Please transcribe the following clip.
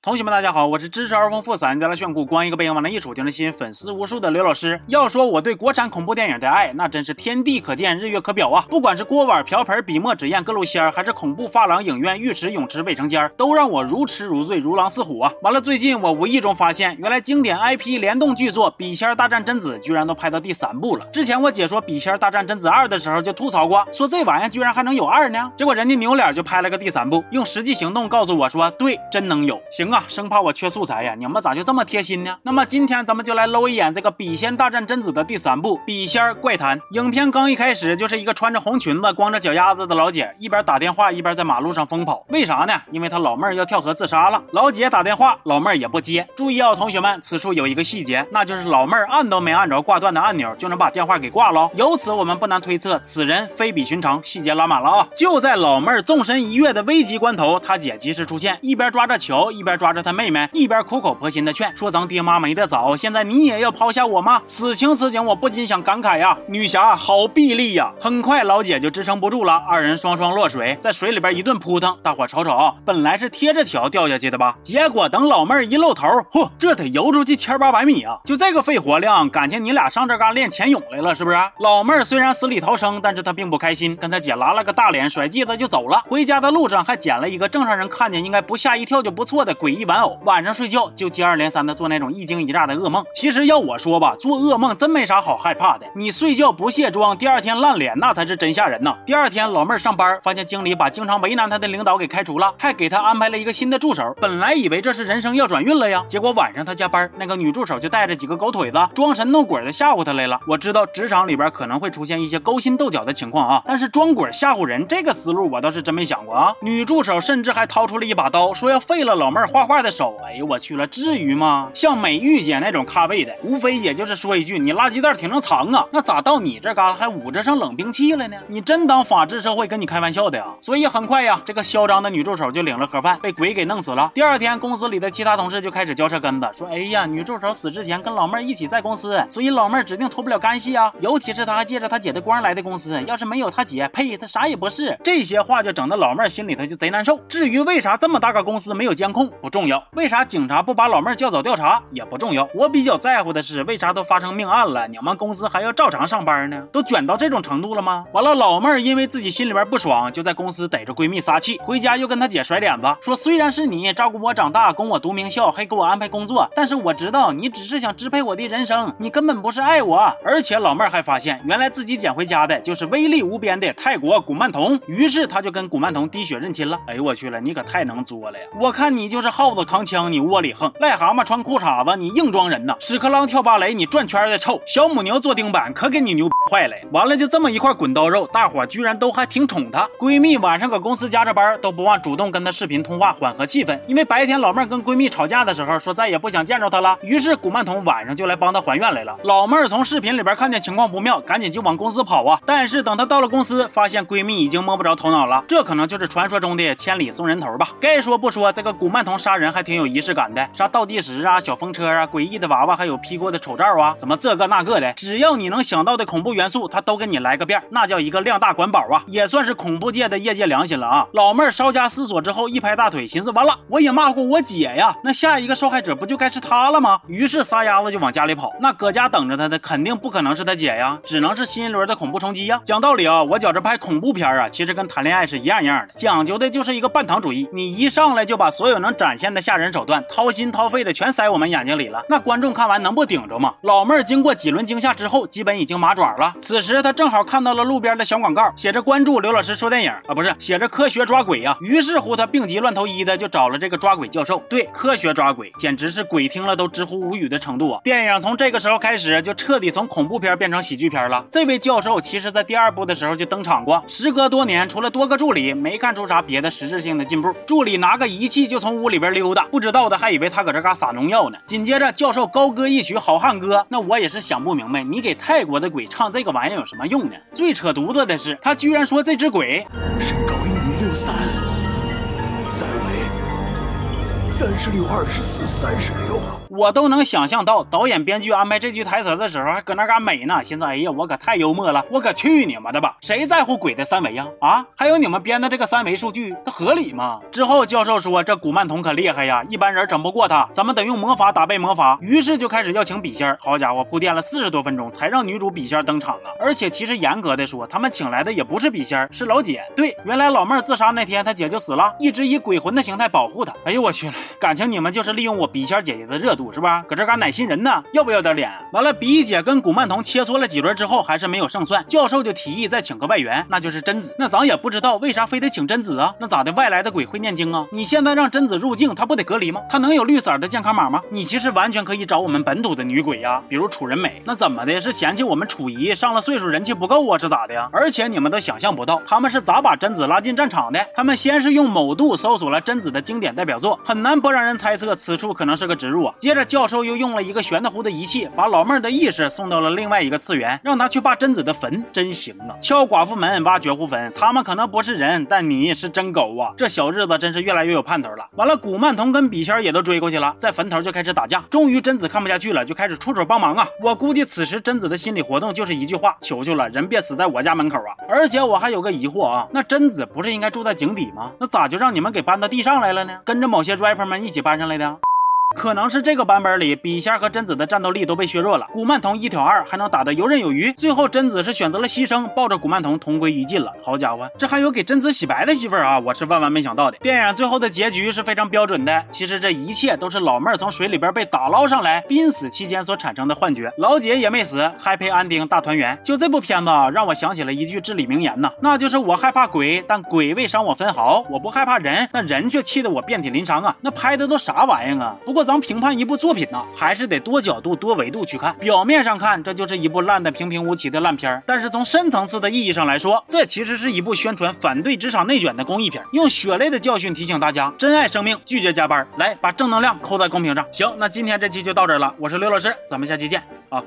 同学们，大家好，我是知识而丰富、散家来炫酷、光一个背影往那一杵就能吸引粉丝无数的刘老师。要说我对国产恐怖电影的爱，那真是天地可见、日月可表啊！不管是锅碗瓢盆、笔墨纸砚各路仙儿，还是恐怖发廊、影院、浴池、泳池、卫生间，都让我如痴如醉、如狼似虎啊！完了，最近我无意中发现，原来经典 IP 联动剧作《笔仙大战贞子》居然都拍到第三部了。之前我解说《笔仙大战贞子二》的时候就吐槽过，说这玩意儿居然还能有二呢？结果人家扭脸就拍了个第三部，用实际行动告诉我说，对，真能有。行啊，生怕我缺。素材呀，你们咋就这么贴心呢？那么今天咱们就来搂一眼这个《笔仙大战贞子》的第三部《笔仙怪谈》。影片刚一开始就是一个穿着红裙子、光着脚丫子的老姐，一边打电话一边在马路上疯跑。为啥呢？因为她老妹儿要跳河自杀了。老姐打电话，老妹儿也不接。注意啊，同学们，此处有一个细节，那就是老妹儿按都没按着挂断的按钮，就能把电话给挂了。由此我们不难推测，此人非比寻常。细节拉满了啊！就在老妹儿纵身一跃的危急关头，她姐及时出现，一边抓着球，一边抓着他妹妹。一边苦口婆心的劝说：“咱爹妈没得早，现在你也要抛下我吗？”此情此景，我不禁想感慨呀，女侠好臂力呀！很快，老姐就支撑不住了，二人双双落水，在水里边一顿扑腾。大伙瞅瞅，本来是贴着条掉下去的吧？结果等老妹儿一露头，嚯，这得游出去千八百米啊！就这个肺活量，感情你俩上这嘎练潜泳来了是不是？老妹儿虽然死里逃生，但是她并不开心，跟她姐拉了个大脸，甩剂子就走了。回家的路上还捡了一个正常人看见应该不吓一跳就不错的鬼诡异玩偶，晚上睡觉。就接二连三的做那种一惊一乍的噩梦。其实要我说吧，做噩梦真没啥好害怕的。你睡觉不卸妆，第二天烂脸，那才是真吓人呐。第二天老妹儿上班，发现经理把经常为难她的领导给开除了，还给她安排了一个新的助手。本来以为这是人生要转运了呀，结果晚上她加班，那个女助手就带着几个狗腿子装神弄鬼的吓唬她来了。我知道职场里边可能会出现一些勾心斗角的情况啊，但是装鬼吓唬人这个思路我倒是真没想过啊。女助手甚至还掏出了一把刀，说要废了老妹儿画画的手。哎呦我去了！至于吗？像美玉姐那种咖位的，无非也就是说一句：“你垃圾袋挺能藏啊。”那咋到你这嘎还捂着上冷兵器了呢？你真当法治社会跟你开玩笑的呀？所以很快呀，这个嚣张的女助手就领了盒饭，被鬼给弄死了。第二天，公司里的其他同事就开始嚼舌根子，说：“哎呀，女助手死之前跟老妹儿一起在公司，所以老妹儿指定脱不了干系啊。尤其是她还借着她姐的光来的公司，要是没有她姐，呸，她啥也不是。”这些话就整得老妹儿心里头就贼难受。至于为啥这么大个公司没有监控，不不重要；为啥警察不把老妹儿叫走调查也不重要，我比较在乎的是为啥都发生命案了，你们公司还要照常上班呢？都卷到这种程度了吗？完了，老妹儿因为自己心里边不爽，就在公司逮着闺蜜撒气，回家又跟她姐甩脸子，说虽然是你照顾我长大，供我读名校，还给我安排工作，但是我知道你只是想支配我的人生，你根本不是爱我。而且老妹儿还发现，原来自己捡回家的就是威力无边的泰国古曼童，于是她就跟古曼童滴血认亲了。哎呦我去了，你可太能作了呀！我看你就是耗子扛枪，你窝里横；癞蛤蟆穿裤衩子，你硬装人呐；屎壳郎跳芭蕾，你转圈的臭；小母牛坐钉板，可给你牛坏了。完了，就这么一块滚刀肉，大伙居然都还挺宠她。闺蜜晚上搁公司加着班，都不忘主动跟她视频通话，缓和气氛。因为白天老妹儿跟闺蜜吵架的时候，说再也不想见着她了，于是古曼童晚上就来帮她还愿来了。老妹儿从视频里边看见情况不妙，赶紧就往公司跑啊。但是等她到了公司，发现闺蜜已经摸不着头脑了。这可能就是传说中的千里送人头吧。该说不说，这个古曼童杀人还挺有仪式感的，啥倒计时啊，小风车啊，诡异的娃娃，还有 P 过的丑照啊，什么这个那个的，只要你能想到的恐怖元素，他都给你来个遍，那叫一个量大管饱啊，也算是恐怖界的业界良心了啊。老妹儿稍加思索之后，一拍大腿，寻思完了，我也骂过我姐呀，那下一个受害者不就该是她了吗？于是撒丫子就往家里跑。那搁家等着他的肯定不可能是他姐呀，只能是新一轮的恐怖冲击呀。讲道理啊，我觉着拍恐怖片啊，其实跟谈恋爱是一样一样的，讲究的就是一个半糖主义。你一上来就把所有能展现的吓人手段，掏心掏肺的全塞我们眼睛里了，那观众看完能不顶着吗？老妹儿经过几轮惊吓之后，基本已经麻爪了。此时她正好看到了路边的小广告，写着关注刘老师说电影啊，不是写着科学抓鬼呀。于是乎她病急乱投医的就找了这个抓鬼教授。对，科学抓鬼，简直是鬼听了都直呼无语的程度啊！电影从这个时候开始就彻底从恐怖片变成喜剧片了。这位教授其实在第二部的时候就登场过，时隔多年，除了多个助理，没看出啥别的实质性的进步。助理拿个仪器就从屋里里边溜达，不知道的还以为他搁这嘎撒农药呢。紧接着教授高歌一曲《好汉歌》，那我也是想不明白，你给泰国的鬼唱这个玩意有什么用呢？最扯犊子的是，他居然说这只鬼身高一米六三，三十六，二十四，三十六。我都能想象到导演编剧安排这句台词的时候，还搁那嘎美呢。寻思，哎呀，我可太幽默了，我可去你妈的吧！谁在乎鬼的三维呀？啊，还有你们编的这个三维数据，它合理吗？之后教授说，这古曼童可厉害呀，一般人整不过他，咱们得用魔法打败魔法。于是就开始要请笔仙。好家伙，铺垫了四十多分钟，才让女主笔仙登场啊！而且其实严格的说，他们请来的也不是笔仙，是老姐。对，原来老妹儿自杀那天，他姐就死了，一直以鬼魂的形态保护她。哎呦我去了，感情你们就是利用我笔仙姐姐的热度。是吧？搁这嘎奶新人呢？要不要点脸？完了，比姐跟古曼童切磋了几轮之后，还是没有胜算。教授就提议再请个外援，那就是贞子。那咱也不知道为啥非得请贞子啊？那咋的？外来的鬼会念经啊？你现在让贞子入境，他不得隔离吗？他能有绿色的健康码吗？你其实完全可以找我们本土的女鬼呀，比如楚人美。那怎么的？是嫌弃我们楚姨上了岁数人气不够啊？是咋的呀？而且你们都想象不到，他们是咋把贞子拉进战场的？他们先是用某度搜索了贞子的经典代表作，很难难不让人猜测此处可能是个植入啊。接着。教授又用了一个悬的乎的仪器，把老妹儿的意识送到了另外一个次元，让她去扒贞子的坟，真行啊！敲寡妇门，挖绝户坟，他们可能不是人，但你是真狗啊！这小日子真是越来越有盼头了。完了，古曼童跟笔仙也都追过去了，在坟头就开始打架。终于贞子看不下去了，就开始出手帮忙啊！我估计此时贞子的心理活动就是一句话：求求了，人别死在我家门口啊！而且我还有个疑惑啊，那贞子不是应该住在井底吗？那咋就让你们给搬到地上来了呢？跟着某些 rapper 们一起搬上来的？可能是这个版本里，笔仙和贞子的战斗力都被削弱了。古曼童一挑二，还能打得游刃有余。最后贞子是选择了牺牲，抱着古曼童同归于尽了。好家伙，这还有给贞子洗白的媳妇啊！我是万万没想到的。电影最后的结局是非常标准的。其实这一切都是老妹儿从水里边被打捞上来，濒死期间所产生的幻觉。老姐也没死，Happy 安丁大团圆。就这部片子让我想起了一句至理名言呐，那就是我害怕鬼，但鬼未伤我分毫；我不害怕人，那人却气得我遍体鳞伤啊！那拍的都啥玩意啊？不不过。咱评判一部作品呢，还是得多角度、多维度去看。表面上看，这就是一部烂的平平无奇的烂片儿，但是从深层次的意义上来说，这其实是一部宣传反对职场内卷的公益片，用血泪的教训提醒大家珍爱生命，拒绝加班，来把正能量扣在公屏上。行，那今天这期就到这儿了，我是刘老师，咱们下期见啊。